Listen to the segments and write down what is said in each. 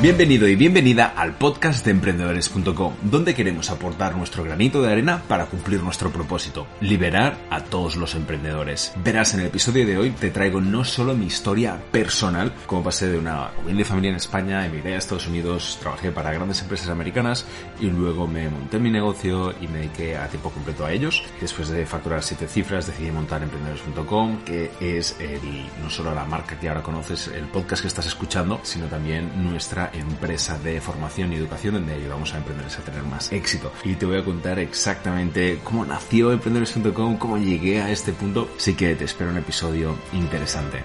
Bienvenido y bienvenida al podcast de emprendedores.com, donde queremos aportar nuestro granito de arena para cumplir nuestro propósito, liberar a todos los emprendedores. Verás, en el episodio de hoy te traigo no solo mi historia personal, como pasé de una humilde familia en España, emigré a Estados Unidos, trabajé para grandes empresas americanas y luego me monté mi negocio y me dediqué a tiempo completo a ellos. Después de facturar siete cifras decidí montar emprendedores.com, que es el, no solo la marca que ahora conoces, el podcast que estás escuchando, sino también nuestra empresa de formación y educación donde ayudamos a emprendedores a tener más éxito. Y te voy a contar exactamente cómo nació emprendedores.com, cómo llegué a este punto. Así que te espero un episodio interesante.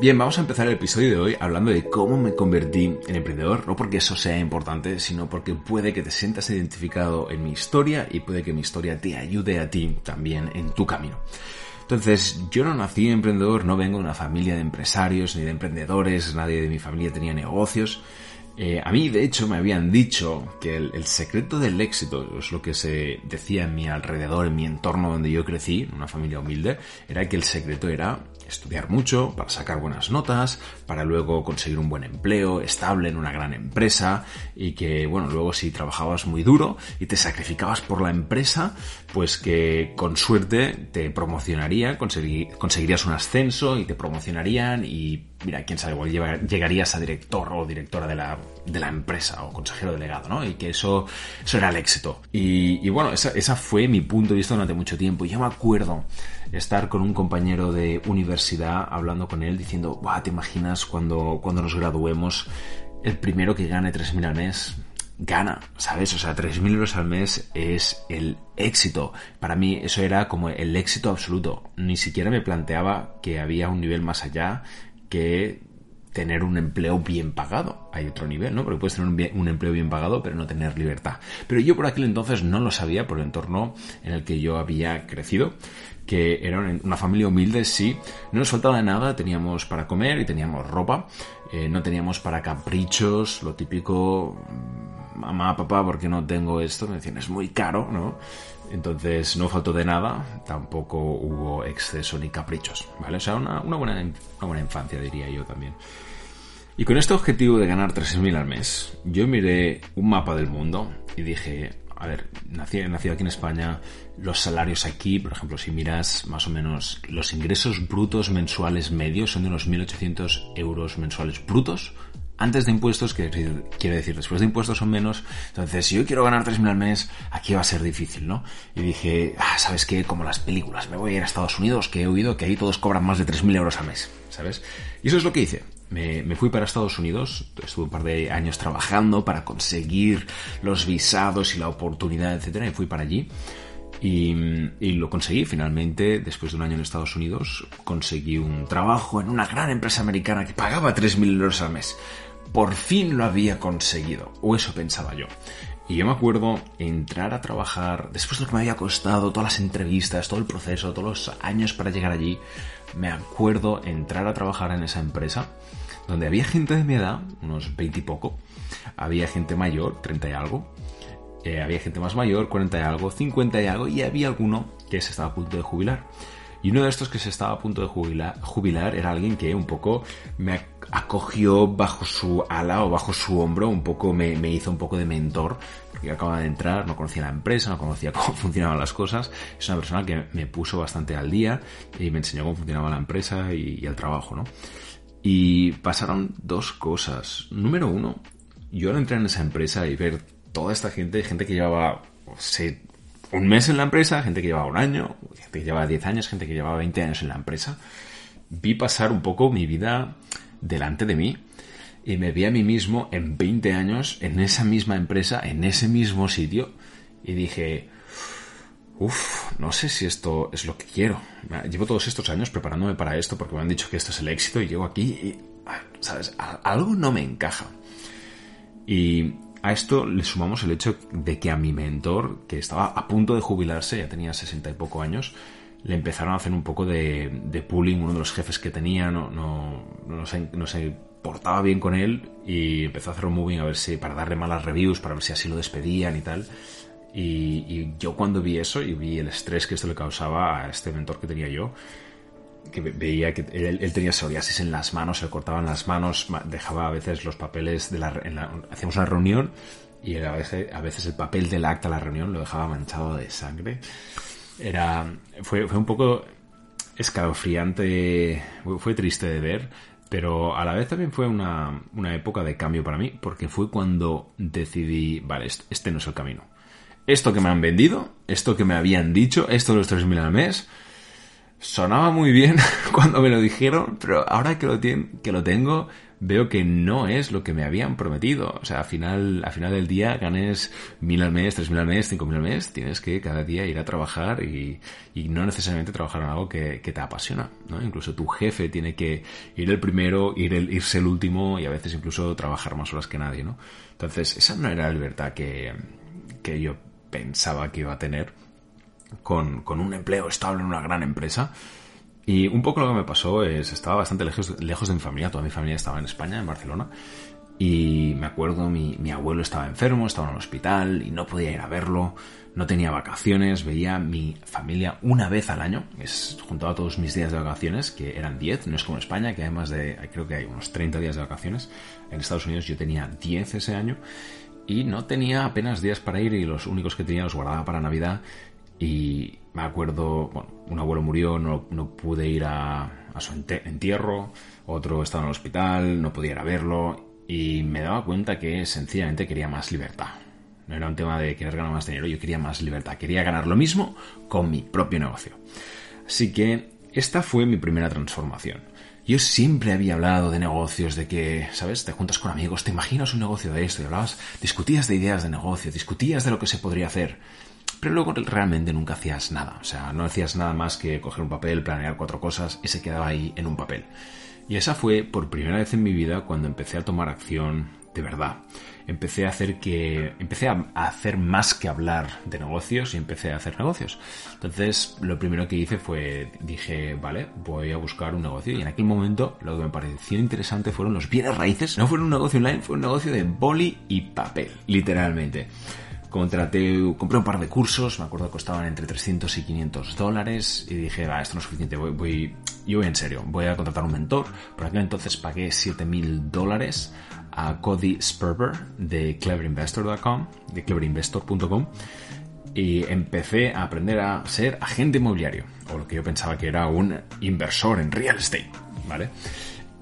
Bien, vamos a empezar el episodio de hoy hablando de cómo me convertí en emprendedor, no porque eso sea importante, sino porque puede que te sientas identificado en mi historia y puede que mi historia te ayude a ti también en tu camino. Entonces, yo no nací emprendedor, no vengo de una familia de empresarios ni de emprendedores, nadie de mi familia tenía negocios. Eh, a mí, de hecho, me habían dicho que el, secreto del éxito, es lo que se decía en mi alrededor, en mi entorno donde yo crecí, en una familia humilde, era que el secreto era estudiar mucho para sacar buenas notas, para luego conseguir un buen empleo estable en una gran empresa y que, bueno, luego si trabajabas muy duro y te sacrificabas por la empresa, pues que con suerte te promocionarían, conseguirías un ascenso y te promocionarían y mira, quién sabe, igual llegarías a director o directora de la, de la empresa o consejero delegado, ¿no? Y que eso, eso era el éxito. Y, bueno, esa, esa, fue mi punto de vista durante mucho tiempo. Y yo me acuerdo estar con un compañero de universidad hablando con él diciendo, Buah, ¿te imaginas cuando, cuando nos graduemos el primero que gane 3.000 al mes? gana, ¿sabes? O sea, 3.000 euros al mes es el éxito. Para mí eso era como el éxito absoluto. Ni siquiera me planteaba que había un nivel más allá que tener un empleo bien pagado. Hay otro nivel, ¿no? Porque puedes tener un, empleo bien pagado, pero no tener libertad. Pero yo por aquel entonces no lo sabía por el entorno en el que yo había crecido, que era una familia humilde, sí. No nos faltaba nada, teníamos para comer y teníamos ropa. Eh, no teníamos para caprichos, lo típico, mamá, papá, porque no tengo esto? Me decían, es muy caro, ¿no? Entonces no faltó de nada, tampoco hubo exceso ni caprichos, ¿vale? O sea, una, buena, una buena infancia diría yo también. Y con este objetivo de ganar 3.000 al mes, yo miré un mapa del mundo y dije, a ver, nací, nacido aquí en España, los salarios aquí, por ejemplo, si miras más o menos los ingresos brutos mensuales medios son de unos 1.800 euros mensuales brutos, antes de impuestos, que quiere decir después de impuestos son menos. Entonces, si yo quiero ganar 3.000 al mes, aquí va a ser difícil, ¿no? Y dije, ah, ¿sabes qué? Como las películas, me voy a ir a Estados Unidos, que he oído que ahí todos cobran más de 3.000 euros al mes, ¿sabes? Y eso es lo que hice. Me, fui para Estados Unidos, estuve un par de años trabajando para conseguir los visados y la oportunidad, etcétera, y fui para allí. Y, y, lo conseguí finalmente, después de un año en Estados Unidos, conseguí un trabajo en una gran empresa americana que pagaba 3.000 euros al mes por fin lo había conseguido, o eso pensaba yo. Y yo me acuerdo entrar a trabajar, después de lo que me había costado, todas las entrevistas, todo el proceso, todos los años para llegar allí, me acuerdo entrar a trabajar en esa empresa, donde había gente de mi edad, unos 20 y poco, había gente mayor, 30 y algo, eh, había gente más mayor, 40 y algo, 50 y algo, y había alguno que se estaba a punto de jubilar. Y uno de estos que se estaba a punto de jubilar, jubilar era alguien que un poco me acogió bajo su ala o bajo su hombro, un poco me, hizo un poco de mentor, porque acababa de entrar, no conocía la empresa, no conocía cómo funcionaban las cosas. Es una persona que me puso bastante al día y me enseñó cómo funcionaba la empresa y, el trabajo, ¿no? Y pasaron dos cosas. Número uno, yo al entrar en esa empresa y ver toda esta gente, gente que llevaba, un mes en la empresa, gente que llevaba un año, gente que llevaba 10 años, gente que llevaba 20 años en la empresa, vi pasar un poco mi vida delante de mí y me vi a mí mismo en 20 años en esa misma empresa, en ese mismo sitio y dije, uff, no sé si esto es lo que quiero. Llevo todos estos años preparándome para esto porque me han dicho que esto es el éxito y llego aquí y, ¿sabes? Algo no me encaja. Y a esto le sumamos el hecho de que a mi mentor, que estaba a punto de jubilarse, ya tenía sesenta y poco años, le empezaron a hacer un poco de, de pooling, uno de los jefes que tenía no, no, no, se, no se portaba bien con él y empezó a hacer un moving a ver si, para darle malas reviews, para ver si así lo despedían y tal. Y, y yo cuando vi eso y vi el estrés que esto le causaba a este mentor que tenía yo, que veía que él, tenía psoriasis en las manos, se le cortaban las manos, dejaba a veces los papeles de la, hacíamos una reunión y a veces, a veces el papel del acta de la reunión lo dejaba manchado de sangre. Era, fue, fue un poco escalofriante, fue triste de ver, pero a la vez también fue una, una época de cambio para mí, porque fue cuando decidí, vale, este no es el camino. Esto que me han vendido, esto que me habían dicho, esto de los 3.000 al mes, sonaba muy bien cuando me lo dijeron, pero ahora que lo, que lo tengo, veo que no es lo que me habían prometido. O sea, al final, al final del día ganes mil al mes, tres mil al mes, cinco mil al mes, tienes que cada día ir a trabajar y, no necesariamente trabajar en algo que, que, te apasiona, ¿no? Incluso tu jefe tiene que ir el primero, ir el, irse el último y a veces incluso trabajar más horas que nadie, ¿no? Entonces, esa no era la libertad que, que yo pensaba que iba a tener con, con un empleo estable en una gran empresa. Y un poco lo que me pasó es, estaba bastante lejos, lejos de mi familia, toda mi familia estaba en España, en Barcelona, y me acuerdo, mi, mi abuelo estaba enfermo, estaba en el hospital y no podía ir a verlo, no tenía vacaciones, veía mi familia una vez al año, es juntaba todos mis días de vacaciones, que eran 10, no es como España, que hay más de, creo que hay unos 30 días de vacaciones, en Estados Unidos yo tenía 10 ese año, y no tenía apenas días para ir y los únicos que tenía los guardaba para Navidad y me acuerdo, bueno, un abuelo murió, no, no pude ir a, a, su entierro, otro estaba en el hospital, no podía ir a verlo y me daba cuenta que sencillamente quería más libertad. No era un tema de querer ganar más dinero, yo quería más libertad, quería ganar lo mismo con mi propio negocio. Así que esta fue mi primera transformación. Yo siempre había hablado de negocios, de que, ¿sabes? Te juntas con amigos, te imaginas un negocio de esto y hablabas, discutías de ideas de negocio, discutías de lo que se podría hacer pero luego realmente nunca hacías nada. O sea, no hacías nada más que coger un papel, planear cuatro cosas y se quedaba ahí en un papel. Y esa fue por primera vez en mi vida cuando empecé a tomar acción de verdad. Empecé a hacer que. Empecé a hacer más que hablar de negocios y empecé a hacer negocios. Entonces, lo primero que hice fue. Dije, vale, voy a buscar un negocio. Y en aquel momento, lo que me pareció interesante fueron los bienes raíces. No fue un negocio online, fue un negocio de boli y papel, literalmente contraté, compré un par de cursos, me acuerdo que costaban entre 300 y 500 dólares y dije, va, esto no es suficiente, voy, voy, yo voy en serio, voy a contratar un mentor. Por aquel entonces pagué 7000 dólares a Cody Sperber de cleverinvestor.com, de cleverinvestor.com y empecé a aprender a ser agente inmobiliario, o lo que yo pensaba que era un inversor en real estate, ¿vale?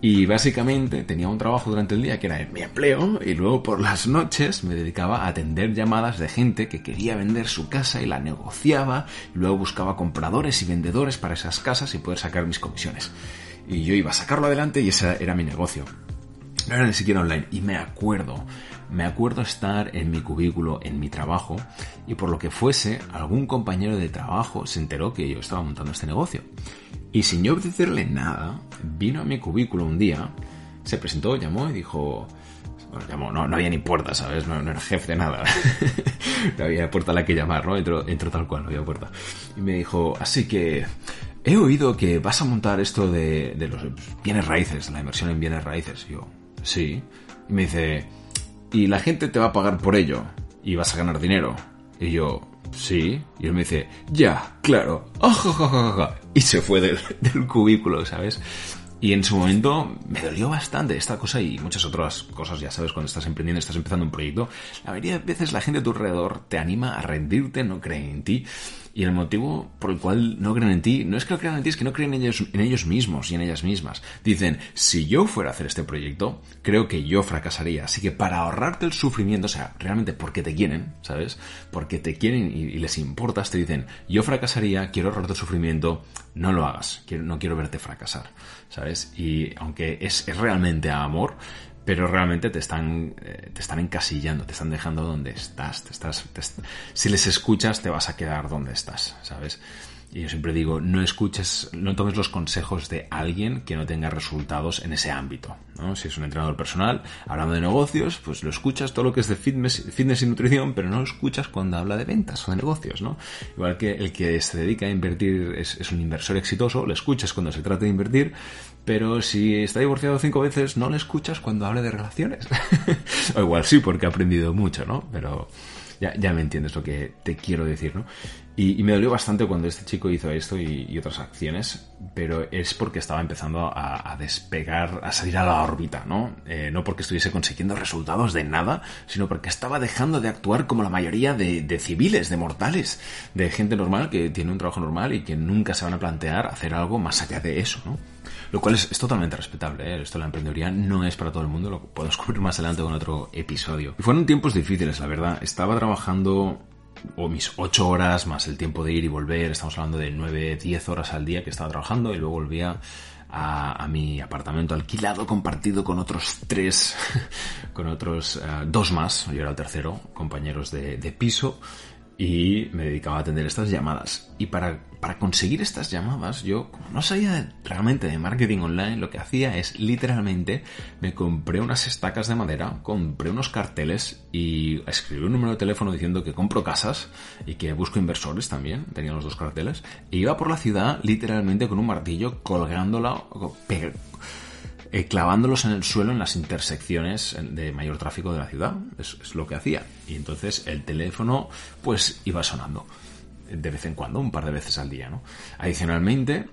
Y básicamente tenía un trabajo durante el día que era mi empleo y luego por las noches me dedicaba a atender llamadas de gente que quería vender su casa y la negociaba y luego buscaba compradores y vendedores para esas casas y poder sacar mis comisiones. Y yo iba a sacarlo adelante y ese era mi negocio. No era ni siquiera online. Y me acuerdo, me acuerdo estar en mi cubículo, en mi trabajo, y por lo que fuese, algún compañero de trabajo se enteró que yo estaba montando este negocio. Y sin yo decirle nada, vino a mi cubículo un día, se presentó, llamó y dijo... Bueno, llamó, no, no había ni puerta, ¿sabes? No, era jefe de nada. no había puerta a la que llamar, ¿no? Entró, entró tal cual, no había puerta. Y me dijo, así que he oído que vas a montar esto de, de los bienes raíces, la inversión en bienes raíces. Yo, sí. Y me dice, y la gente te va a pagar por ello y vas a ganar dinero. Y yo, sí. Y él me dice, ya, claro. y se fue del, cubículo, ¿sabes? Y en su momento me dolió bastante esta cosa y muchas otras cosas, ya sabes, cuando estás emprendiendo, estás empezando un proyecto, la mayoría de veces la gente a tu alrededor te anima a rendirte, no cree en ti. Y el motivo por el cual no creen en ti, no es que no crean en ti, es que no creen en ellos, en ellos mismos y en ellas mismas. Dicen, si yo fuera a hacer este proyecto, creo que yo fracasaría. Así que para ahorrarte el sufrimiento, o sea, realmente porque te quieren, ¿sabes? Porque te quieren y, les importas, te dicen, yo fracasaría, quiero ahorrarte el sufrimiento, no lo hagas, no quiero verte fracasar, ¿sabes? Y aunque es, es realmente amor, pero realmente te están, eh, te están encasillando, te están dejando donde estás, te estás, si les escuchas te vas a quedar donde estás, ¿sabes? Y yo siempre digo, no escuches, no tomes los consejos de alguien que no tenga resultados en ese ámbito. ¿no? Si es un entrenador personal, hablando de negocios, pues lo escuchas todo lo que es de fitness, fitness y nutrición, pero no lo escuchas cuando habla de ventas o de negocios, ¿no? Igual que el que se dedica a invertir es, es un inversor exitoso, lo escuchas cuando se trata de invertir, pero si está divorciado cinco veces, no le escuchas cuando hable de relaciones. o igual sí, porque ha aprendido mucho, ¿no? Pero ya, ya me entiendes lo que te quiero decir, ¿no? Y, me dolió bastante cuando este chico hizo esto y, otras acciones, pero es porque estaba empezando a, despegar, a salir a la órbita, ¿no? Eh, no porque estuviese consiguiendo resultados de nada, sino porque estaba dejando de actuar como la mayoría de, de, civiles, de mortales, de gente normal que tiene un trabajo normal y que nunca se van a plantear hacer algo más allá de eso, ¿no? Lo cual es, totalmente respetable. ¿eh? Esto de la emprendeduría no es para todo el mundo, lo puedo descubrir más adelante con otro episodio. Y fueron tiempos difíciles, la verdad. Estaba trabajando o mis 8 horas más el tiempo de ir y volver, estamos hablando de 9, 10 horas al día que estaba trabajando y luego volvía a, mi apartamento alquilado, compartido con otros tres, con otros eh, dos más, yo era el tercero, compañeros de piso, y me dedicaba a atender estas llamadas. Y para, para conseguir estas llamadas, yo, como no sabía realmente de marketing online, lo que hacía es literalmente me compré unas estacas de madera, compré unos carteles y escribí un número de teléfono diciendo que compro casas y que busco inversores también, tenía los dos carteles, e iba por la ciudad literalmente con un martillo colgándola, eh, clavándolos en el suelo en las intersecciones de mayor tráfico de la ciudad. Es, es, lo que hacía. Y entonces el teléfono pues iba sonando de vez en cuando, un par de veces al día, ¿no? Adicionalmente,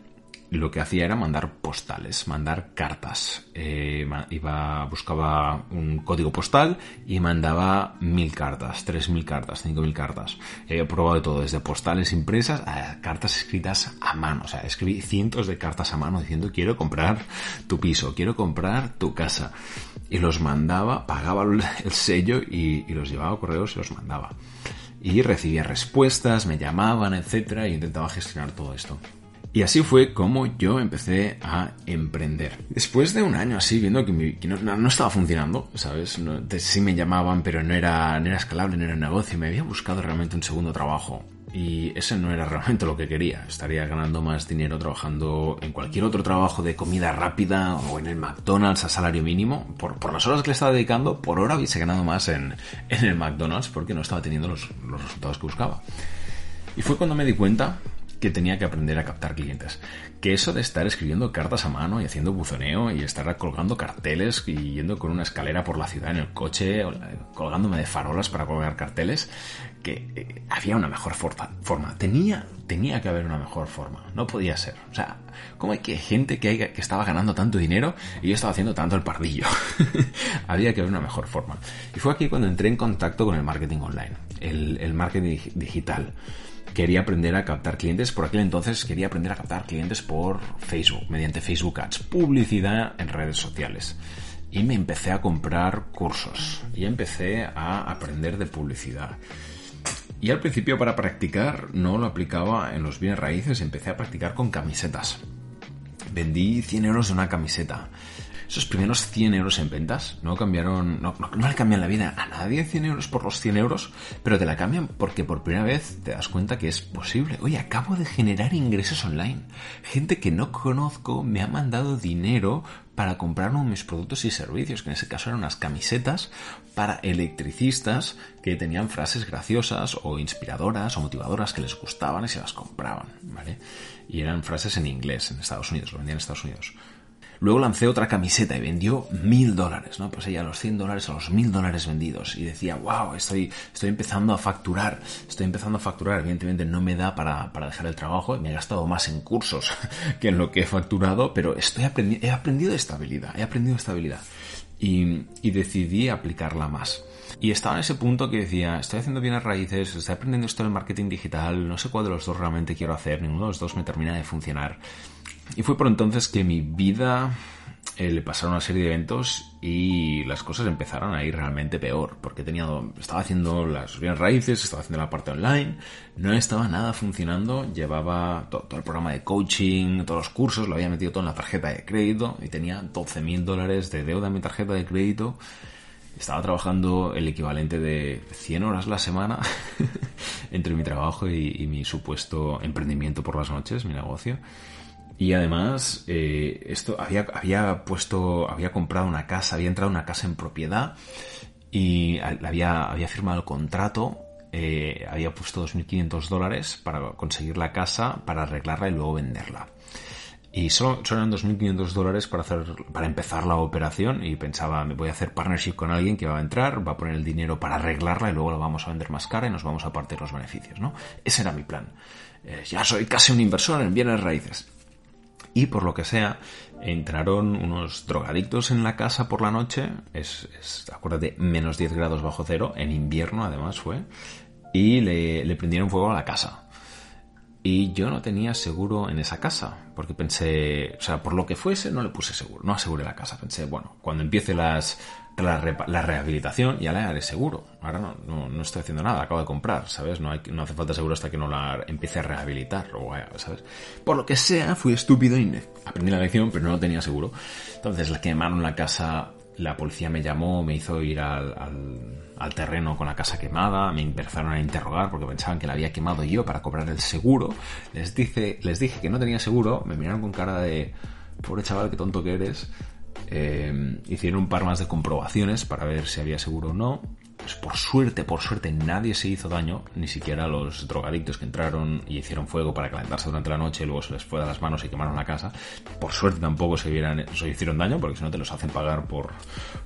lo que hacía era mandar postales, mandar cartas. Eh, iba, buscaba un código postal y mandaba mil cartas, tres mil cartas, cinco mil cartas. He probado de todo, desde postales impresas a cartas escritas a mano. O sea, escribí cientos de cartas a mano diciendo quiero comprar tu piso, quiero comprar tu casa. Y los mandaba, pagaba el sello y, y los llevaba a correos y los mandaba. Y recibía respuestas, me llamaban, etcétera, y intentaba gestionar todo esto. Y así fue como yo empecé a emprender. Después de un año así, viendo que, no, estaba funcionando, ¿sabes? sí me llamaban, pero no era, no era escalable, no era negocio. Me había buscado realmente un segundo trabajo. Y ese no era realmente lo que quería. Estaría ganando más dinero trabajando en cualquier otro trabajo de comida rápida o en el McDonald's a salario mínimo. Por, por las horas que le estaba dedicando, por hora hubiese ganado más en, en el McDonald's porque no estaba teniendo los, los resultados que buscaba. Y fue cuando me di cuenta que tenía que aprender a captar clientes. Que eso de estar escribiendo cartas a mano y haciendo buzoneo y estar colgando carteles y yendo con una escalera por la ciudad en el coche, colgándome de farolas para colgar carteles, que eh, había una mejor forma. Tenía, tenía que haber una mejor forma. No podía ser. O sea, ¿cómo hay que gente que, estaba ganando tanto dinero y yo estaba haciendo tanto el pardillo? había que haber una mejor forma. Y fue aquí cuando entré en contacto con el marketing online, el marketing digital quería aprender a captar clientes. Por aquel entonces quería aprender a captar clientes por Facebook, mediante Facebook Ads, publicidad en redes sociales. Y me empecé a comprar cursos y empecé a aprender de publicidad. Y al principio para practicar no lo aplicaba en los bienes raíces, empecé a practicar con camisetas. Vendí 100 euros de una camiseta esos primeros 100 euros en ventas no cambiaron, no, le cambian la vida a nadie 100 euros por los 100 euros, pero te la cambian porque por primera vez te das cuenta que es posible. Oye, acabo de generar ingresos online. Gente que no conozco me ha mandado dinero para comprar uno de mis productos y servicios, que en ese caso eran unas camisetas para electricistas que tenían frases graciosas o inspiradoras o motivadoras que les gustaban y se las compraban, ¿vale? Y eran frases en inglés en Estados Unidos, lo vendían en Estados Unidos. Luego lancé otra camiseta y vendió mil dólares, ¿no? Pues ella los 100 dólares a los mil dólares vendidos. Y decía, wow, estoy, estoy empezando a facturar, estoy empezando a facturar. Evidentemente no me da para, para dejar el trabajo, me he gastado más en cursos que en lo que he facturado, pero estoy he aprendido estabilidad, he aprendido estabilidad. Y, y decidí aplicarla más. Y estaba en ese punto que decía, estoy haciendo bien las raíces, estoy aprendiendo esto del marketing digital, no sé cuál de los dos realmente quiero hacer, ninguno de los dos me termina de funcionar. Y fue por entonces que mi vida eh, le pasaron una serie de eventos y las cosas empezaron a ir realmente peor, porque tenía, estaba haciendo las bien raíces, estaba haciendo la parte online, no estaba nada funcionando, llevaba todo, el programa de coaching, todos los cursos, lo había metido todo en la tarjeta de crédito y tenía 12 mil dólares de deuda en mi tarjeta de crédito. Estaba trabajando el equivalente de 100 horas la semana entre mi trabajo y mi supuesto emprendimiento por las noches, mi negocio. Y además, eh, esto había, había puesto, había comprado una casa, había entrado una casa en propiedad y había, había firmado el contrato, eh, había puesto 2.500 dólares para conseguir la casa, para arreglarla y luego venderla. Y solo, eran 2.500 dólares para, hacer, para empezar la operación y pensaba, me voy a hacer partnership con alguien que va a entrar, va a poner el dinero para arreglarla y luego la vamos a vender más cara y nos vamos a partir los beneficios, ¿no? Ese era mi plan. Eh, ya soy casi un inversor en bienes raíces. Y por lo que sea, entraron unos drogadictos en la casa por la noche, es, es acuérdate, menos 10 grados bajo cero, en invierno además fue, y le, le prendieron fuego a la casa. Y yo no tenía seguro en esa casa, porque pensé, o sea, por lo que fuese, no le puse seguro, no aseguré la casa. Pensé, bueno, cuando empiece las, la, rehabilitación ya la haré seguro. Ahora no, no, estoy haciendo nada, acabo de comprar, ¿sabes? No, hay, no hace falta seguro hasta que no la empiece a rehabilitar, o, ¿sabes? Por lo que sea, fui estúpido y aprendí la lección, pero no tenía seguro. Entonces, la quemaron la casa, la policía me llamó, me hizo ir al al terreno con la casa quemada, me empezaron a interrogar porque pensaban que la había quemado yo para cobrar el seguro. Les, dice, les dije que no tenía seguro, me miraron con cara de, pobre chaval, qué tonto que eres. Eh, hicieron un par más de comprobaciones para ver si había seguro o no. Pues por suerte, por suerte, nadie se hizo daño, ni siquiera los drogadictos que entraron y hicieron fuego para calentarse durante la noche y luego se les fue de las manos y quemaron la casa. Por suerte tampoco se hicieron daño, porque si no te los hacen pagar por,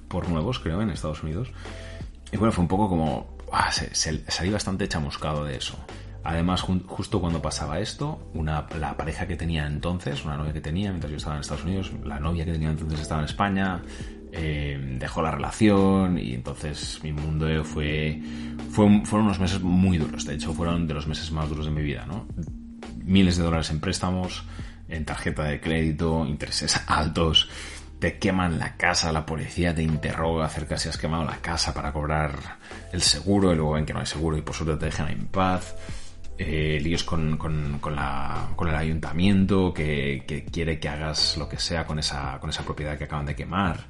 por nuevos, creo, en Estados Unidos. Y bueno, fue un poco como... Ah, salí bastante chamuscado de eso. Además, justo cuando pasaba esto, una, la pareja que tenía entonces, una novia que tenía mientras yo estaba en Estados Unidos, la novia que tenía entonces estaba en España, eh, dejó la relación y entonces mi mundo fue, fue, fueron unos meses muy duros. De hecho, fueron de los meses más duros de mi vida, ¿no? Miles de dólares en préstamos, en tarjeta de crédito, intereses altos, te queman la casa, la policía te interroga acerca si has quemado la casa para cobrar el seguro y luego ven que no hay seguro y por suerte te dejan en paz. Eh, líos con, con, con, la, con, el ayuntamiento que, que, quiere que hagas lo que sea con esa, con esa propiedad que acaban de quemar.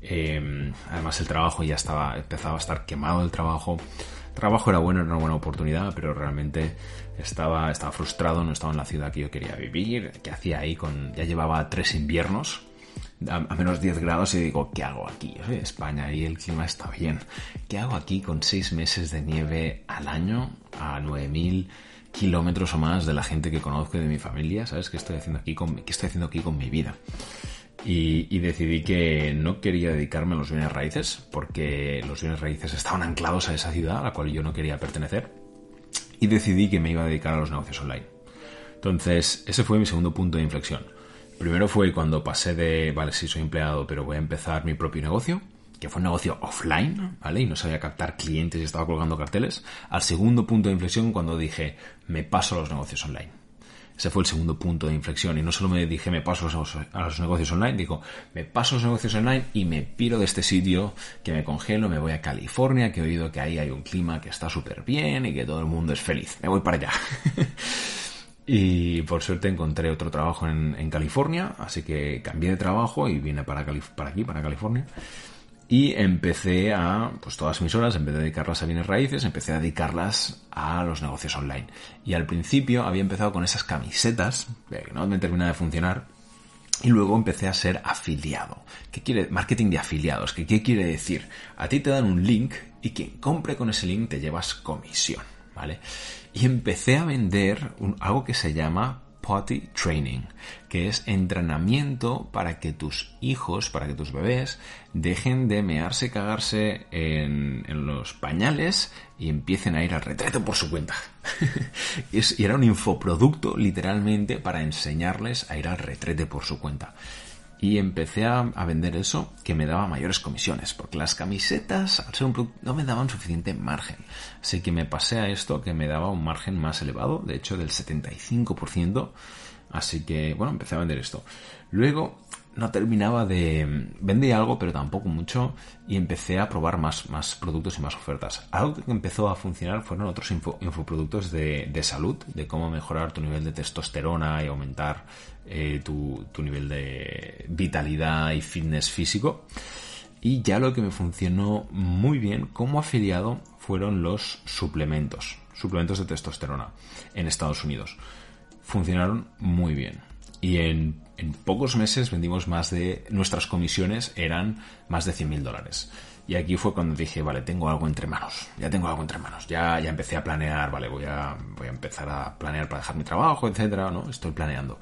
Eh, además el trabajo ya estaba, empezaba a estar quemado el trabajo. El trabajo era bueno, era una buena oportunidad, pero realmente estaba, estaba frustrado, no estaba en la ciudad que yo quería vivir, que hacía ahí con, ya llevaba tres inviernos a, menos 10 grados y digo, ¿qué hago aquí? España y el clima está bien. ¿Qué hago aquí con 6 meses de nieve al año a 9000 kilómetros o más de la gente que conozco de mi familia? ¿Sabes? ¿Qué estoy haciendo aquí con, qué estoy haciendo aquí con mi vida? Y, decidí que no quería dedicarme a los bienes raíces porque los bienes raíces estaban anclados a esa ciudad a la cual yo no quería pertenecer y decidí que me iba a dedicar a los negocios online. Entonces, ese fue mi segundo punto de inflexión. Primero fue cuando pasé de, vale, sí soy empleado, pero voy a empezar mi propio negocio, que fue un negocio offline, ¿vale? Y no sabía captar clientes y estaba colgando carteles. Al segundo punto de inflexión cuando dije, me paso a los negocios online. Ese fue el segundo punto de inflexión. Y no solo me dije, me paso a los negocios online, digo, me paso a los negocios online y me piro de este sitio, que me congelo, me voy a California, que he oído que ahí hay un clima que está súper bien y que todo el mundo es feliz. Me voy para allá. Y por suerte encontré otro trabajo en, California, así que cambié de trabajo y vine para, aquí, para California. Y empecé a, pues todas mis horas, en vez de dedicarlas a bienes raíces, empecé a dedicarlas a los negocios online. Y al principio había empezado con esas camisetas, que no me terminaba de funcionar, y luego empecé a ser afiliado. ¿Qué quiere? Marketing de afiliados. ¿Qué, ¿Qué quiere decir? A ti te dan un link y quien compre con ese link te llevas comisión, ¿vale? Y empecé a vender algo que se llama potty training, que es entrenamiento para que tus hijos, para que tus bebés dejen de mearse, cagarse en, los pañales y empiecen a ir al retrete por su cuenta. y era un infoproducto literalmente para enseñarles a ir al retrete por su cuenta y empecé a, vender eso que me daba mayores comisiones, porque las camisetas, al ser un producto, no me daban suficiente margen. Así que me pasé a esto que me daba un margen más elevado, de hecho del 75%. Así que, bueno, empecé a vender esto. Luego, no terminaba de... Vendí algo, pero tampoco mucho, y empecé a probar más, más productos y más ofertas. Algo que empezó a funcionar fueron otros infoproductos de, de salud, de cómo mejorar tu nivel de testosterona y aumentar eh, tu, nivel de vitalidad y fitness físico. Y ya lo que me funcionó muy bien como afiliado fueron los suplementos, suplementos de testosterona en Estados Unidos. Funcionaron muy bien. Y en, en pocos meses vendimos más de... Nuestras comisiones eran más de 100 mil dólares. Y aquí fue cuando dije, vale, tengo algo entre manos, ya tengo algo entre manos, ya, ya empecé a planear, vale, voy a, voy a empezar a planear para dejar mi trabajo, etcétera, ¿no? Estoy planeando.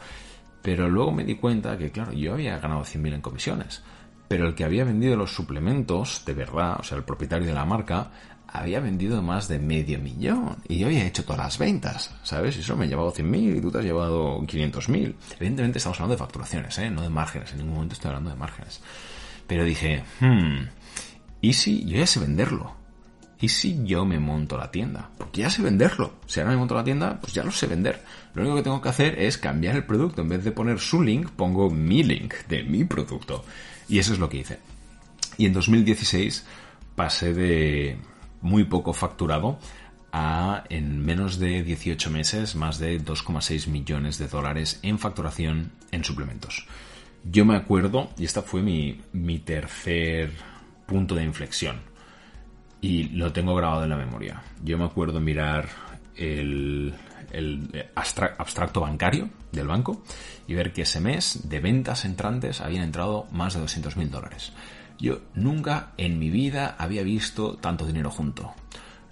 Pero luego me di cuenta que, claro, yo había ganado 100.000 en comisiones. Pero el que había vendido los suplementos, de verdad, o sea, el propietario de la marca, había vendido más de medio millón. Y yo había hecho todas las ventas, ¿sabes? Y eso me ha llevado 100.000 y tú te has llevado 500.000. Evidentemente estamos hablando de facturaciones, ¿eh? No de márgenes. En ningún momento estoy hablando de márgenes. Pero dije, hmm, ¿y si yo ya sé venderlo? ¿Y si yo me monto la tienda? Porque ya sé venderlo. Si ahora me monto la tienda, pues ya lo sé vender. Lo único que tengo que hacer es cambiar el producto. En vez de poner su link, pongo mi link de mi producto. Y eso es lo que hice. Y en 2016 pasé de muy poco facturado a en menos de 18 meses más de 2,6 millones de dólares en facturación en suplementos. Yo me acuerdo, y esta fue mi, mi tercer punto de inflexión y lo tengo grabado en la memoria. Yo me acuerdo mirar el, abstracto bancario del banco y ver que ese mes de ventas entrantes habían entrado más de 200 mil dólares. Yo nunca en mi vida había visto tanto dinero junto.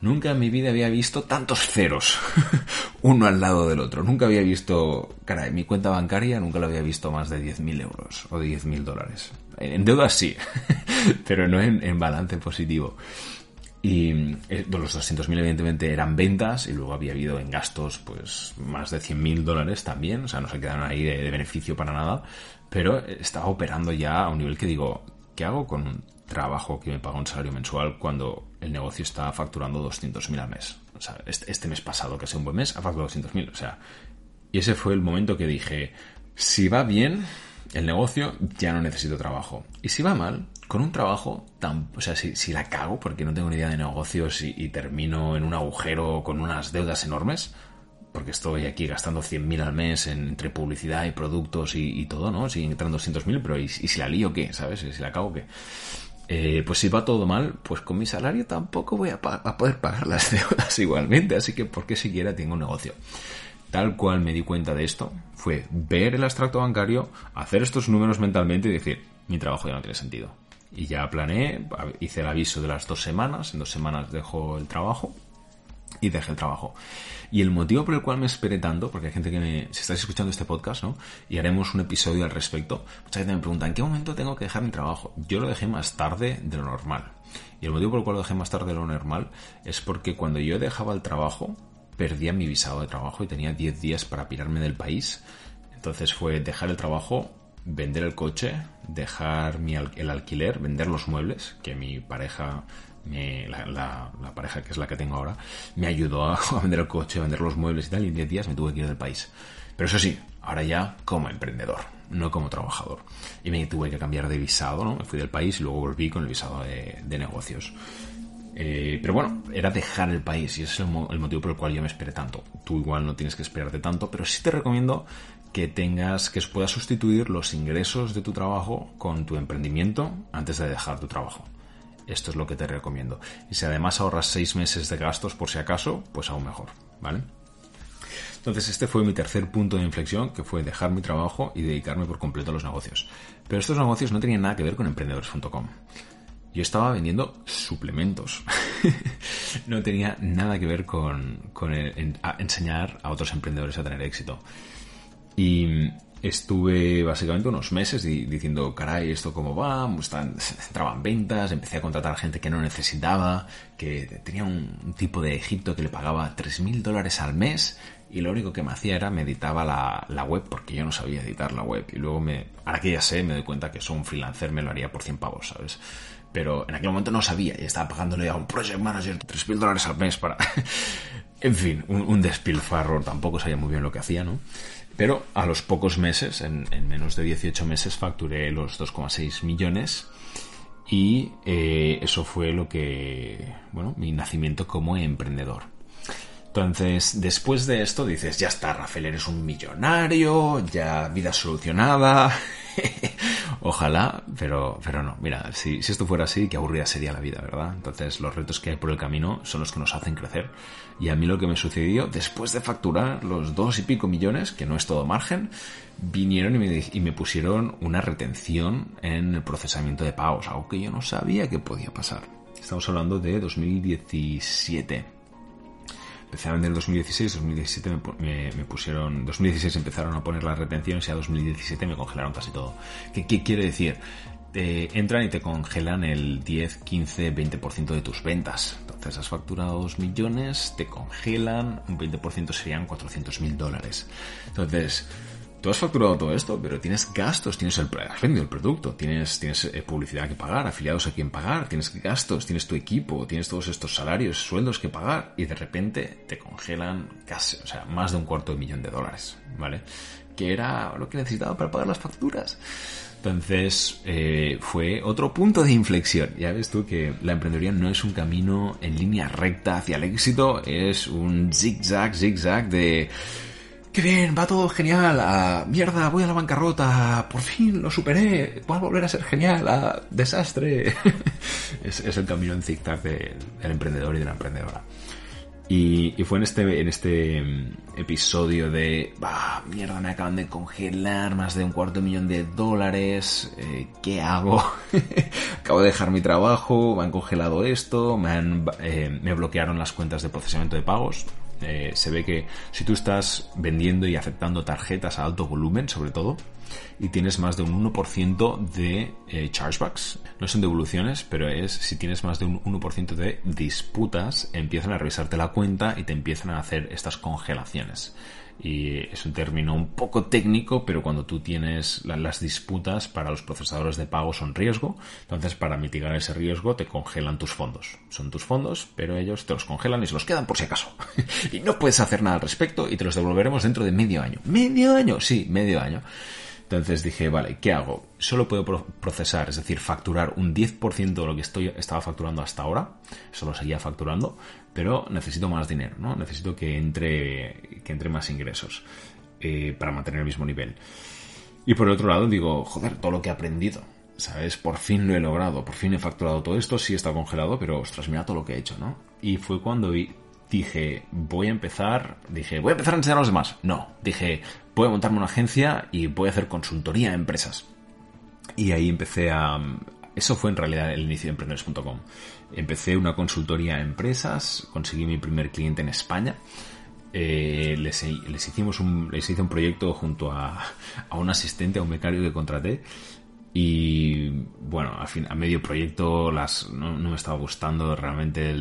Nunca en mi vida había visto tantos ceros, uno al lado del otro. Nunca había visto, caray, mi cuenta bancaria nunca la había visto más de 10.000 euros o de 10.000 dólares. En deuda sí, pero no en balance positivo. Y eh, los 200.000 evidentemente eran ventas y luego había habido en gastos pues más de 100.000 dólares también, o sea, no se quedaron ahí de, beneficio para nada, pero estaba operando ya a un nivel que digo, ¿qué hago con un trabajo que me paga un salario mensual cuando el negocio está facturando 200.000 al mes? O sea, este, este, mes pasado, que sea un buen mes, ha facturado 200.000, o sea, y ese fue el momento que dije, si va bien el negocio, ya no necesito trabajo. Y si va mal, con un trabajo, tan, o sea, si, la cago porque no tengo ni idea de negocios y, termino en un agujero con unas deudas enormes, porque estoy aquí gastando 100.000 al mes entre publicidad y productos y, todo, ¿no? Si entran 200.000, pero ¿y, si la lío qué? ¿Sabes? ¿Y si la cago qué? Eh, pues si va todo mal, pues con mi salario tampoco voy a, a, poder pagar las deudas igualmente, así que ¿por qué siquiera tengo un negocio? Tal cual me di cuenta de esto, fue ver el extracto bancario, hacer estos números mentalmente y decir, mi trabajo ya no tiene sentido y ya planeé, hice el aviso de las dos semanas, en dos semanas dejo el trabajo y dejé el trabajo. Y el motivo por el cual me esperé tanto, porque hay gente que me, si estáis escuchando este podcast, ¿no? Y haremos un episodio al respecto, mucha gente me pregunta, ¿en qué momento tengo que dejar mi trabajo? Yo lo dejé más tarde de lo normal. Y el motivo por el cual lo dejé más tarde de lo normal es porque cuando yo dejaba el trabajo, perdía mi visado de trabajo y tenía 10 días para pirarme del país. Entonces fue dejar el trabajo, vender el coche, dejar el alquiler, vender los muebles, que mi pareja, la, pareja que es la que tengo ahora, me ayudó a, vender el coche, a vender los muebles y tal, y en 10 días me tuve que ir del país. Pero eso sí, ahora ya como emprendedor, no como trabajador. Y me tuve que cambiar de visado, ¿no? Me fui del país y luego volví con el visado de, negocios. Eh, pero bueno, era dejar el país y ese es el, el, motivo por el cual yo me esperé tanto. Tú igual no tienes que esperarte tanto, pero sí te recomiendo que tengas, que puedas sustituir los ingresos de tu trabajo con tu emprendimiento antes de dejar tu trabajo. Esto es lo que te recomiendo. Y si además ahorras seis meses de gastos por si acaso, pues aún mejor, ¿vale? Entonces este fue mi tercer punto de inflexión, que fue dejar mi trabajo y dedicarme por completo a los negocios. Pero estos negocios no tenían nada que ver con emprendedores.com. Yo estaba vendiendo suplementos. no tenía nada que ver con, enseñar a otros emprendedores a tener éxito. Y estuve básicamente unos meses diciendo, caray, ¿esto cómo va? Están, entraban ventas, empecé a contratar gente que no necesitaba, que tenía un, tipo de Egipto que le pagaba 3.000 dólares al mes y lo único que me hacía era me editaba la, web porque yo no sabía editar la web. Y luego me, ahora que ya sé, me doy cuenta que soy un freelancer, me lo haría por 100 pavos, ¿sabes? Pero en aquel momento no sabía y estaba pagándole a un project manager 3.000 dólares al mes para... en fin, un, un despilfarro, tampoco sabía muy bien lo que hacía, ¿no? Pero a los pocos meses, en, menos de 18 meses, facturé los 2,6 millones y eh, eso fue lo que, bueno, mi nacimiento como emprendedor. Entonces, después de esto dices, ya está, Rafael, eres un millonario, ya vida solucionada. Ojalá, pero, pero no. Mira, si, si esto fuera así, qué aburrida sería la vida, ¿verdad? Entonces, los retos que hay por el camino son los que nos hacen crecer. Y a mí lo que me sucedió, después de facturar los dos y pico millones, que no es todo margen, vinieron y me, y me pusieron una retención en el procesamiento de pagos, algo que yo no sabía que podía pasar. Estamos hablando de 2017 Vender en 2016, 2017 me, me, pusieron, 2016 empezaron a poner las retenciones y a 2017 me congelaron casi todo. ¿Qué, qué quiere decir? Te entran y te congelan el 10, 15, 20% de tus ventas. Entonces has facturado 2 millones, te congelan, un 20% serían 400 mil dólares. Entonces, tú has facturado todo esto, pero tienes gastos, tienes el, has vendido el producto, tienes, tienes eh, publicidad que pagar, afiliados a quien pagar, tienes gastos, tienes tu equipo, tienes todos estos salarios, sueldos que pagar y de repente te congelan casi, o sea, más de un cuarto de millón de dólares, ¿vale? Que era lo que necesitaba para pagar las facturas. Entonces eh, fue otro punto de inflexión. Ya ves tú que la emprendeduría no es un camino en línea recta hacia el éxito, es un zigzag, zigzag de qué bien, va todo genial, a mierda, voy a la bancarrota, por fin lo superé, voy a volver a ser genial, a desastre. es, el camino en zigzag del emprendedor y de la emprendedora. Y, fue en este, en este mm, episodio de, bah, mierda, me acaban de congelar más de un cuarto de millón de dólares, eh, ¿qué hago? Acabo de dejar mi trabajo, me han congelado esto, me, han, eh, me bloquearon las cuentas de procesamiento de pagos, eh, se ve que si tú estás vendiendo y aceptando tarjetas a alto volumen, sobre todo, y tienes más de un 1% de eh, chargebacks, no son devoluciones, pero es si tienes más de un 1% de disputas, empiezan a revisarte la cuenta y te empiezan a hacer estas congelaciones y es un término un poco técnico, pero cuando tú tienes las disputas para los procesadores de pago son riesgo, entonces para mitigar ese riesgo te congelan tus fondos. Son tus fondos, pero ellos te los congelan y se los quedan por si acaso. y no puedes hacer nada al respecto y te los devolveremos dentro de medio año. ¿Medio año? Sí, medio año. Entonces dije, vale, ¿qué hago? Solo puedo procesar, es decir, facturar un 10% de lo que estoy, estaba facturando hasta ahora. Eso lo seguía facturando, pero necesito más dinero, ¿no? Necesito que entre, que entre más ingresos eh, para mantener el mismo nivel. Y por otro lado digo, joder, todo lo que he aprendido, ¿sabes? Por fin lo he logrado, por fin he facturado todo esto, sí está congelado, pero ostras, mira todo lo que he hecho, ¿no? Y fue cuando dije, voy a empezar, dije, voy a empezar a enseñar a los demás. No, dije, voy a montarme una agencia y voy a hacer consultoría a empresas. Y ahí empecé a... Eso fue en realidad el inicio de emprendedores.com. Empecé una consultoría a empresas, conseguí mi primer cliente en España. Eh, les, hicimos un, les hice un proyecto junto a, un asistente, a un becario que contraté. Y bueno, a, fin, a medio proyecto no, me estaba gustando realmente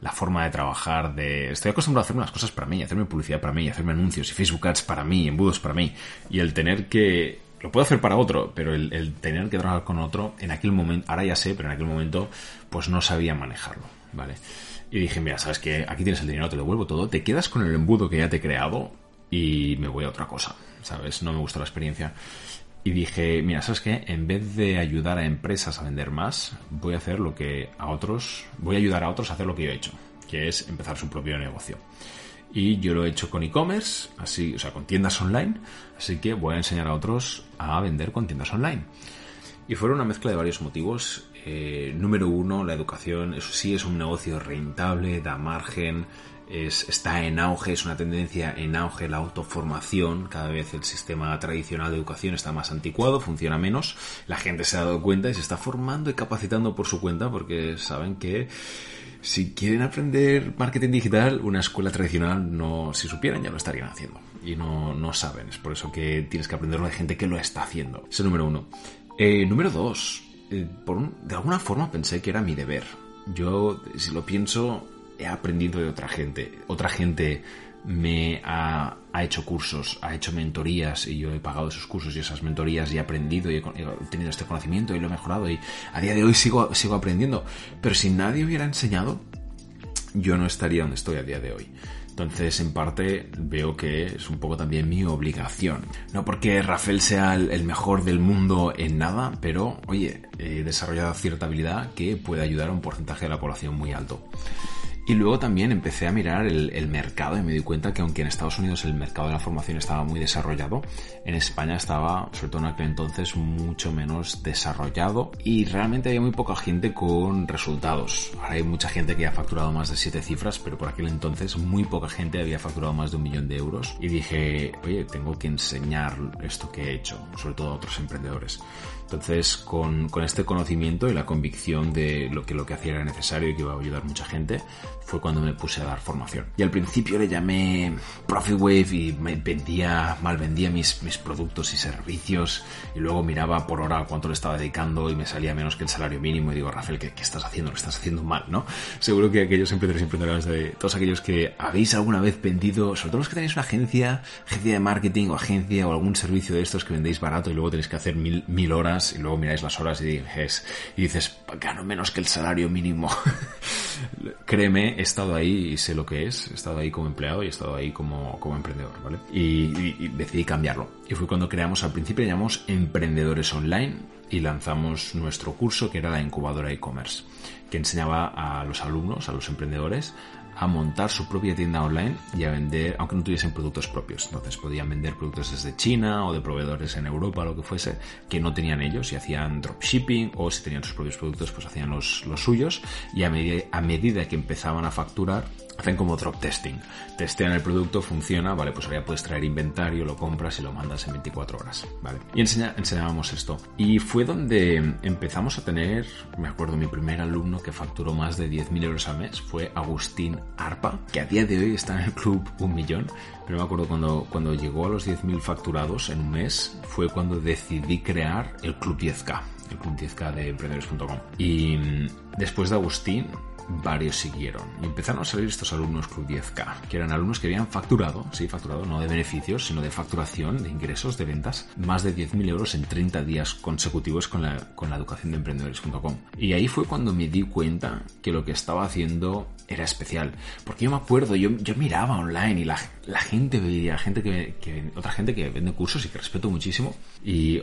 la forma de trabajar, de... Estoy acostumbrado a hacerme las cosas para mí, hacerme publicidad para mí, hacerme anuncios y Facebook Ads para mí, embudos para mí. Y el tener que... Lo puedo hacer para otro, pero el, tener que trabajar con otro, en aquel momento, ahora ya sé, pero en aquel momento, pues no sabía manejarlo, ¿vale? Y dije, mira, sabes que aquí tienes el dinero, te lo devuelvo todo, te quedas con el embudo que ya te he creado y me voy a otra cosa, ¿sabes? No me gusta la experiencia. Y dije, mira, ¿sabes qué? En vez de ayudar a empresas a vender más, voy a hacer lo que a otros, voy a ayudar a otros a hacer lo que yo he hecho, que es empezar su propio negocio. Y yo lo he hecho con e-commerce, así, o sea, con tiendas online, así que voy a enseñar a otros a vender con tiendas online. Y fueron una mezcla de varios motivos. Eh, número uno, la educación, eso sí es un negocio rentable, da margen, está en auge, es una tendencia en auge la autoformación, cada vez el sistema tradicional de educación está más anticuado, funciona menos, la gente se ha dado cuenta y se está formando y capacitando por su cuenta porque saben que si quieren aprender marketing digital, una escuela tradicional no, si supieran ya lo estarían haciendo y no, no saben, es por eso que tienes que aprenderlo de gente que lo está haciendo. Ese número uno. Eh, número dos, eh, por de alguna forma pensé que era mi deber. Yo, si lo pienso, he aprendido de otra gente. Otra gente me ha, hecho cursos, ha hecho mentorías y yo he pagado esos cursos y esas mentorías y he aprendido y he, tenido este conocimiento y lo he mejorado y a día de hoy sigo, sigo aprendiendo. Pero si nadie hubiera enseñado, yo no estaría donde estoy a día de hoy. Entonces, en parte, veo que es un poco también mi obligación. No porque Rafael sea el mejor del mundo en nada, pero, oye, he desarrollado cierta habilidad que puede ayudar a un porcentaje de la población muy alto. Y luego también empecé a mirar el, mercado y me di cuenta que aunque en Estados Unidos el mercado de la formación estaba muy desarrollado, en España estaba, sobre todo en aquel entonces, mucho menos desarrollado y realmente había muy poca gente con resultados. Ahora hay mucha gente que ha facturado más de siete cifras, pero por aquel entonces muy poca gente había facturado más de un millón de euros. Y dije, oye, tengo que enseñar esto que he hecho, sobre todo a otros emprendedores. Entonces, con, con, este conocimiento y la convicción de lo que lo que hacía era necesario y que iba a ayudar mucha gente, fue cuando me puse a dar formación. Y al principio le llamé Profit Wave y me vendía, mal vendía mis, mis productos y servicios y luego miraba por hora cuánto le estaba dedicando y me salía menos que el salario mínimo y digo, Rafael, ¿qué, qué estás haciendo? Lo estás haciendo mal, ¿no? Seguro que aquellos emprendedores y emprendedoras de todos aquellos que habéis alguna vez vendido, sobre todo los que tenéis una agencia, agencia de marketing o agencia o algún servicio de estos que vendéis barato y luego tenéis que hacer mil, mil horas y luego miráis las horas y dices, y dices gano menos que el salario mínimo. Créeme, he estado ahí y sé lo que es, he estado ahí como empleado y he estado ahí como, como emprendedor, ¿vale? Y, decidí cambiarlo. Y fue cuando creamos, al principio llamamos Emprendedores Online y lanzamos nuestro curso que era la incubadora e-commerce, que enseñaba a los alumnos, a los emprendedores, a montar su propia tienda online y a vender, aunque no tuviesen productos propios. Entonces podían vender productos desde China o de proveedores en Europa, lo que fuese, que no tenían ellos y hacían dropshipping o si tenían sus propios productos, pues hacían los, los suyos y a, a medida que empezaban a facturar, hacen como drop testing. Testean el producto, funciona, vale, pues ahora puedes traer inventario, lo compras y lo mandas en 24 horas, ¿vale? Y enseñábamos esto. Y fue donde empezamos a tener, me acuerdo, mi primer alumno que facturó más de 10.000 euros al mes fue Agustín Arpa, que a día de hoy está en el club un millón. Pero me acuerdo cuando, cuando llegó a los 10.000 facturados en un mes, fue cuando decidí crear el Club 10K, el Club 10K de emprendedores.com. Y después de Agustín, varios siguieron. Y empezaron a salir estos alumnos Club 10K, que eran alumnos que habían facturado, sí, facturado no de beneficios, sino de facturación, de ingresos, de ventas, más de 10.000 euros en 30 días consecutivos con la, con la educación de emprendedores.com. Y ahí fue cuando me di cuenta que lo que estaba haciendo era especial. Porque yo me acuerdo, yo, yo miraba online y la, la gente veía, gente que, que, otra gente que vende cursos y que respeto muchísimo. Y,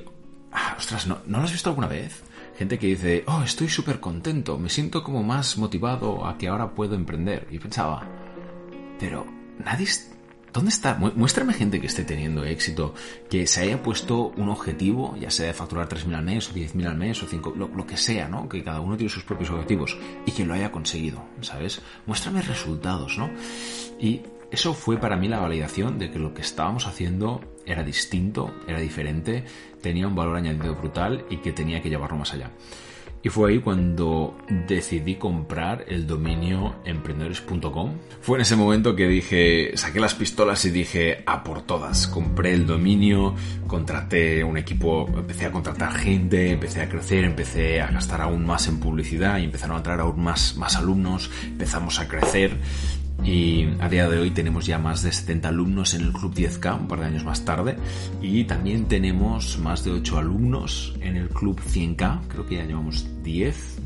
ah, ostras, ¿no, ¿no lo has visto alguna vez? Gente que dice, oh, estoy súper contento, me siento como más motivado a que ahora puedo emprender. Y pensaba, pero nadie... ¿Dónde está? Muéstrame gente que esté teniendo éxito, que se haya puesto un objetivo, ya sea de facturar 3.000 al mes o 10.000 al mes o 5, lo, lo, que sea, ¿no? Que cada uno tiene sus propios objetivos y que lo haya conseguido, ¿sabes? Muéstrame resultados, ¿no? Y eso fue para mí la validación de que lo que estábamos haciendo era distinto, era diferente, tenía un valor añadido brutal y que tenía que llevarlo más allá. Y fue ahí cuando decidí comprar el dominio emprendedores.com. Fue en ese momento que dije, saqué las pistolas y dije, a por todas. Compré el dominio, contraté un equipo, empecé a contratar gente, empecé a crecer, empecé a gastar aún más en publicidad y empezaron a entrar aún más, más alumnos, empezamos a crecer y a día de hoy tenemos ya más de 70 alumnos en el Club 10K, un par de años más tarde. Y también tenemos más de 8 alumnos en el Club 100K, creo que ya llevamos 10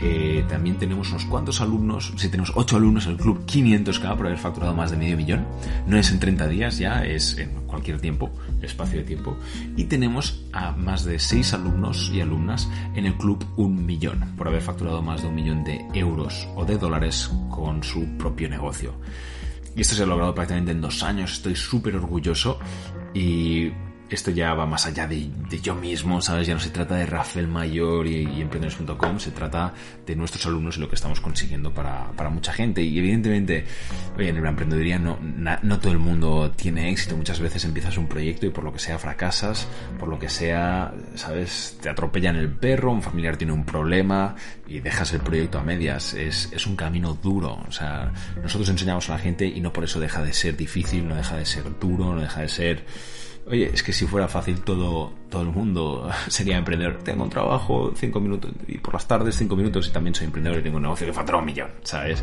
eh, también tenemos unos cuantos alumnos, si tenemos 8 alumnos en el club 500k por haber facturado más de medio millón. No es en 30 días ya, es en cualquier tiempo, espacio de tiempo. Y tenemos a más de 6 alumnos y alumnas en el club 1 millón por haber facturado más de un millón de euros o de dólares con su propio negocio. Y esto se ha logrado prácticamente en dos años, estoy súper orgulloso y esto ya va más allá de, yo mismo, ¿sabes? Ya no se trata de Rafael Mayor y, y emprendedores.com, se trata de nuestros alumnos y lo que estamos consiguiendo para, para mucha gente. Y evidentemente, oye, en la emprendeduría no, no todo el mundo tiene éxito. Muchas veces empiezas un proyecto y por lo que sea fracasas, por lo que sea, ¿sabes? Te atropellan el perro, un familiar tiene un problema y dejas el proyecto a medias. Es, es un camino duro. O sea, nosotros enseñamos a la gente y no por eso deja de ser difícil, no deja de ser duro, no deja de ser Oye, es que si fuera fácil todo, todo el mundo sería emprendedor. Tengo un trabajo, cinco minutos, y por las tardes cinco minutos, y también soy emprendedor y tengo un negocio que factura un millón, ¿sabes?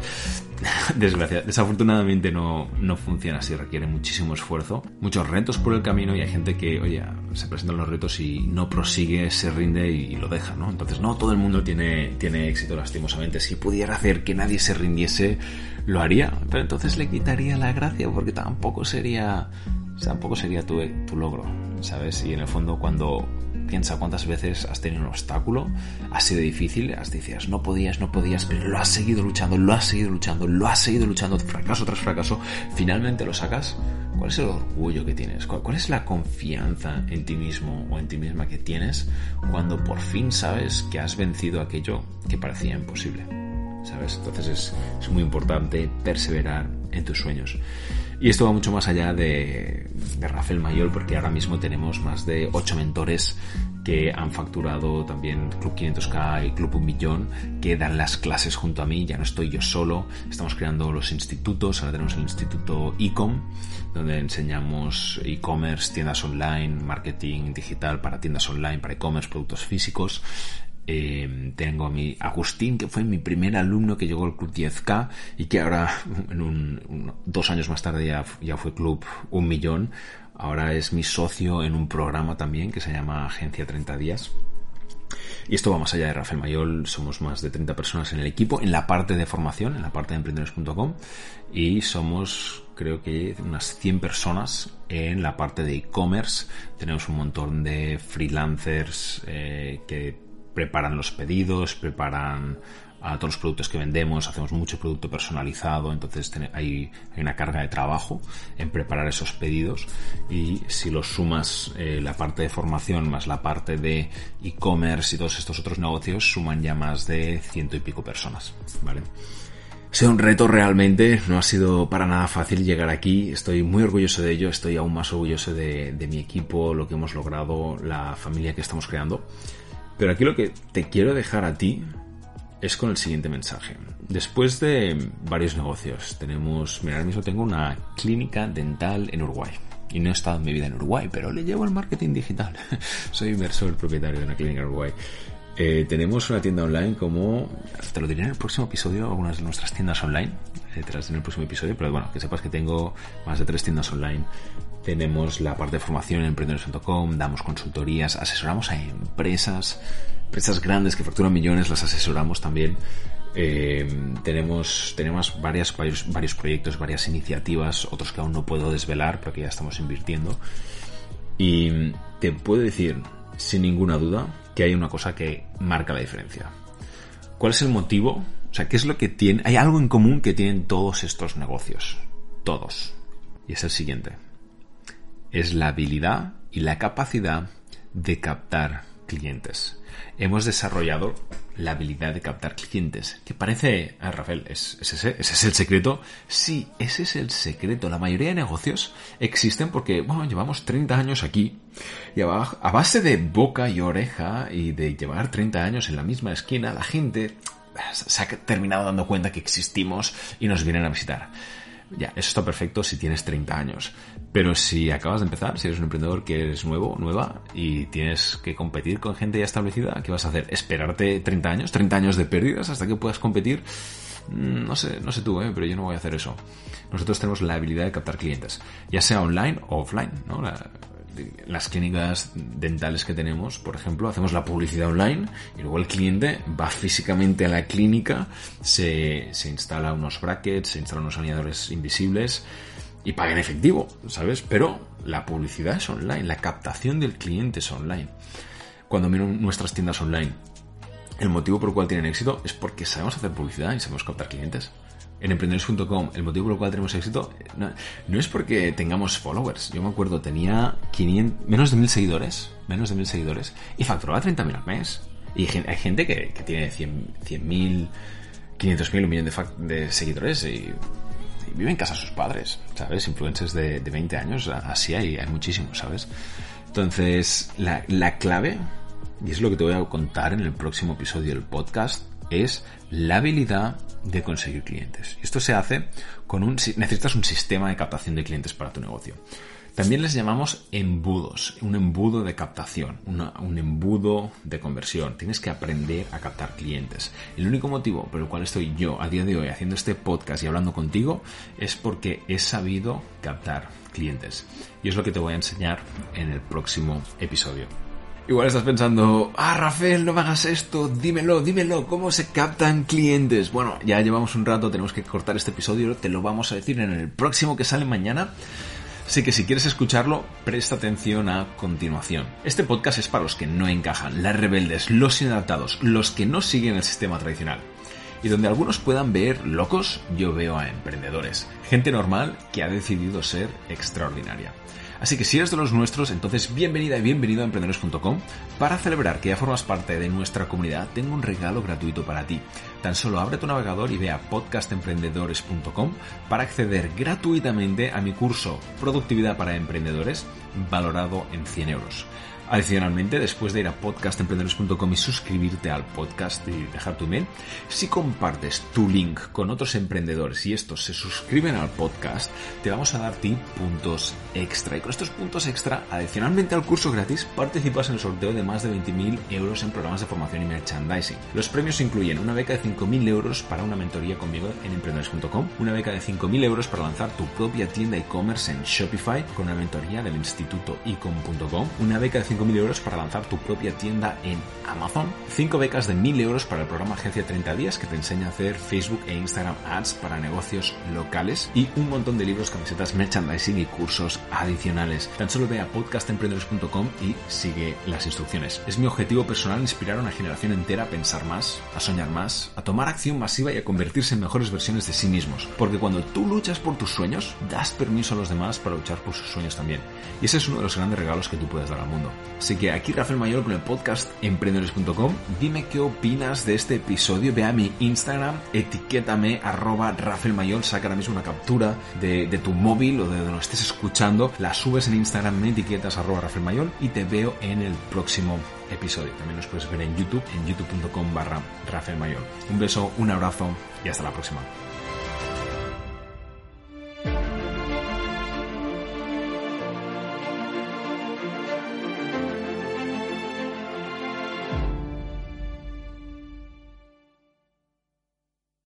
Desgracia, desafortunadamente no, no funciona así, requiere muchísimo esfuerzo, muchos retos por el camino y hay gente que, oye, se presentan los retos y no prosigue, se rinde y lo deja, ¿no? Entonces no todo el mundo tiene, tiene éxito lastimosamente. Si pudiera hacer que nadie se rindiese, lo haría, pero entonces le quitaría la gracia porque tampoco sería tampoco sería tu, tu logro, ¿sabes? Y en el fondo cuando piensa cuántas veces has tenido un obstáculo, ha sido difícil, has decías, no podías, no podías, pero lo has seguido luchando, lo has seguido luchando, lo has seguido luchando, fracaso tras fracaso, finalmente lo sacas. ¿Cuál es el orgullo que tienes? ¿Cuál, es la confianza en ti mismo o en ti misma que tienes cuando por fin sabes que has vencido aquello que parecía imposible? ¿Sabes? Entonces es, es muy importante perseverar en tus sueños. Y esto va mucho más allá de, Rafael Mayol, porque ahora mismo tenemos más de 8 mentores que han facturado también Club 500K y Club 1 Millón, que dan las clases junto a mí, ya no estoy yo solo, estamos creando los institutos, ahora tenemos el Instituto Ecom, donde enseñamos e-commerce, tiendas online, marketing digital para tiendas online, para e-commerce, productos físicos, eh, tengo a mi Agustín, que fue mi primer alumno que llegó al Club 10K y que ahora, dos años más tarde, ya, ya fue Club Un Millón. Ahora es mi socio en un programa también que se llama Agencia 30 Días. Y esto va más allá de Rafael Mayol, somos más de 30 personas en el equipo, en la parte de formación, en la parte de emprendedores.com, y somos creo que unas 100 personas en la parte de e-commerce. Tenemos un montón de freelancers eh, que preparan los pedidos, preparan a todos los productos que vendemos, hacemos mucho producto personalizado, entonces hay, una carga de trabajo en preparar esos pedidos y si los sumas eh, la parte de formación más la parte de e-commerce y todos estos otros negocios suman ya más de ciento y pico personas, ¿vale? Sido un reto realmente, no ha sido para nada fácil llegar aquí, estoy muy orgulloso de ello, estoy aún más orgulloso de mi equipo, lo que hemos logrado, la familia que estamos creando. Pero aquí lo que te quiero dejar a ti es con el siguiente mensaje. Después de varios negocios, tenemos, mira, ahora mismo tengo una clínica dental en Uruguay. Y no he estado en mi vida en Uruguay, pero le llevo el marketing digital. Soy inversor propietario de una clínica en Uruguay. Eh, tenemos una tienda online como, te lo diré en el próximo episodio, algunas de nuestras tiendas online, diré en el próximo episodio, pero bueno, que sepas que tengo más de tres tiendas online. Tenemos la parte de formación en emprendedores.com, damos consultorías, asesoramos a empresas, empresas grandes que facturan millones, las asesoramos también. Eh, tenemos tenemos varios, varios proyectos, varias iniciativas, otros que aún no puedo desvelar, pero que ya estamos invirtiendo. Y te puedo decir, sin ninguna duda, que hay una cosa que marca la diferencia. ¿Cuál es el motivo? O sea, ¿qué es lo que tiene? Hay algo en común que tienen todos estos negocios. Todos. Y es el siguiente. Es la habilidad y la capacidad de captar clientes. Hemos desarrollado la habilidad de captar clientes. Que parece, ah, Rafael, ¿es, ese, ¿ese es el secreto? Sí, ese es el secreto. La mayoría de negocios existen porque, bueno, llevamos 30 años aquí y a base de boca y oreja y de llevar 30 años en la misma esquina, la gente se ha terminado dando cuenta que existimos y nos vienen a visitar. Ya, eso está perfecto si tienes 30 años. Pero si acabas de empezar, si eres un emprendedor que eres nuevo, nueva, y tienes que competir con gente ya establecida, ¿qué vas a hacer? ¿Esperarte 30 años? ¿30 años de pérdidas hasta que puedas competir? Mm, no sé, no sé tú, ¿eh? pero yo no voy a hacer eso. Nosotros tenemos la habilidad de captar clientes, ya sea online o offline, ¿no? Las clínicas dentales que tenemos, por ejemplo, hacemos la publicidad online y luego el cliente va físicamente a la clínica, se, se instala unos brackets, se instalan unos alineadores invisibles y paga en efectivo, ¿sabes? Pero la publicidad es online, la captación del cliente es online. Cuando miro nuestras tiendas online, el motivo por el cual tienen éxito es porque sabemos hacer publicidad y sabemos captar clientes en emprendedores.com, el motivo por el cual tenemos éxito no, es porque tengamos followers. Yo me acuerdo, tenía 500, menos de mil seguidores, menos de mil seguidores, y facturaba 30.000 al mes. Y hay gente que, tiene 100.000, 500.000, un millón de, seguidores y, vive en casa de sus padres, ¿sabes? Influencers de, 20 años, así hay, hay muchísimos, ¿sabes? Entonces, la, la clave, y es lo que te voy a contar en el próximo episodio del podcast, es la habilidad de conseguir clientes. Esto se hace con un... Necesitas un sistema de captación de clientes para tu negocio. También les llamamos embudos, un embudo de captación, un embudo de conversión. Tienes que aprender a captar clientes. El único motivo por el cual estoy yo a día de hoy haciendo este podcast y hablando contigo es porque he sabido captar clientes. Y es lo que te voy a enseñar en el próximo episodio. Igual estás pensando, ah, Rafael, no me hagas esto, dímelo, dímelo, ¿cómo se captan clientes? Bueno, ya llevamos un rato, tenemos que cortar este episodio, te lo vamos a decir en el próximo que sale mañana. Así que si quieres escucharlo, presta atención a continuación. Este podcast es para los que no encajan, las rebeldes, los inadaptados, los que no siguen el sistema tradicional. Y donde algunos puedan ver locos, yo veo a emprendedores, gente normal que ha decidido ser extraordinaria. Así que si eres de los nuestros, entonces bienvenida y bienvenido a emprendedores.com. Para celebrar que ya formas parte de nuestra comunidad, tengo un regalo gratuito para ti. Tan solo abre tu navegador y ve a podcastemprendedores.com para acceder gratuitamente a mi curso Productividad para Emprendedores, valorado en 100 euros. Adicionalmente, después de ir a podcastemprendedores.com y suscribirte al podcast y dejar tu email, si compartes tu link con otros emprendedores y estos se suscriben al podcast, te vamos a dar ti puntos extra. Y con estos puntos extra, adicionalmente al curso gratis, participas en el sorteo de más de 20.000 euros en programas de formación y merchandising. Los premios incluyen una beca de 5.000 euros para una mentoría conmigo en emprendedores.com, una beca de 5.000 euros para lanzar tu propia tienda e-commerce en Shopify con una mentoría del instituto ecom.com, una beca de 5.000 euros para lanzar tu propia tienda en Amazon, 5 becas de 1.000 euros para el programa Agencia 30 días que te enseña a hacer Facebook e Instagram Ads para negocios locales y un montón de libros, camisetas, merchandising y cursos adicionales. Tan solo ve a podcastemprendedores.com y sigue las instrucciones. Es mi objetivo personal inspirar a una generación entera a pensar más, a soñar más, a tomar acción masiva y a convertirse en mejores versiones de sí mismos. Porque cuando tú luchas por tus sueños, das permiso a los demás para luchar por sus sueños también. Y ese es uno de los grandes regalos que tú puedes dar al mundo. Así que aquí Rafael Mayor con el podcast emprendedores.com. Dime qué opinas de este episodio. Ve a mi Instagram, etiquétame arroba Rafael saca ahora mismo una captura de, tu móvil o de donde estés escuchando, la subes en Instagram, me etiquetas arroba Rafael y te veo en el próximo episodio. También nos puedes ver en YouTube, en youtube.com barra Rafael Mayor. Un beso, un abrazo y hasta la próxima.